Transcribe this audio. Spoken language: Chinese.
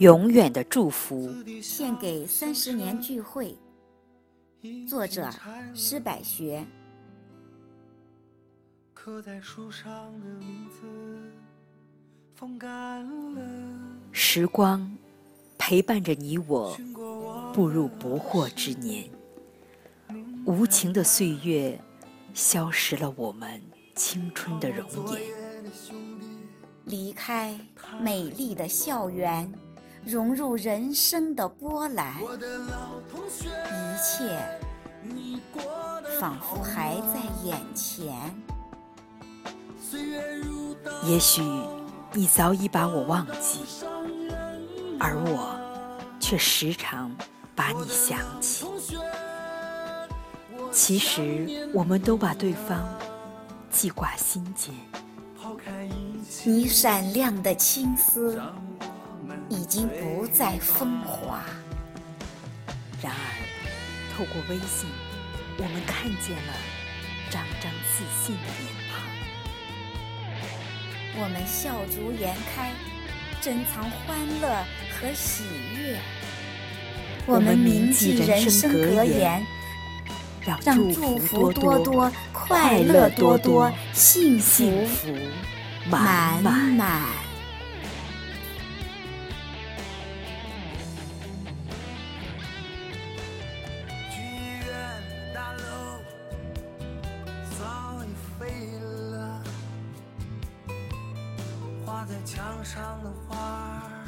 永远的祝福。献给三十年聚会。作者：施百学。刻在树上的名字，风干了。时光陪伴着你我，步入不惑之年。无情的岁月，消失了我们青春的容颜。离开美丽的校园，融入人生的波澜，一切仿佛还在眼前。也许你早已把我忘记，而我却时常把你想起。其实，我们都把对方记挂心间。你闪亮的青丝已经不再风华，然而，透过微信，我们看见了张张自信的脸庞。我们笑逐颜开，珍藏欢乐和喜悦。我们铭记人生格言，让祝福多多，快乐多多，幸福满满。挂在墙上的画。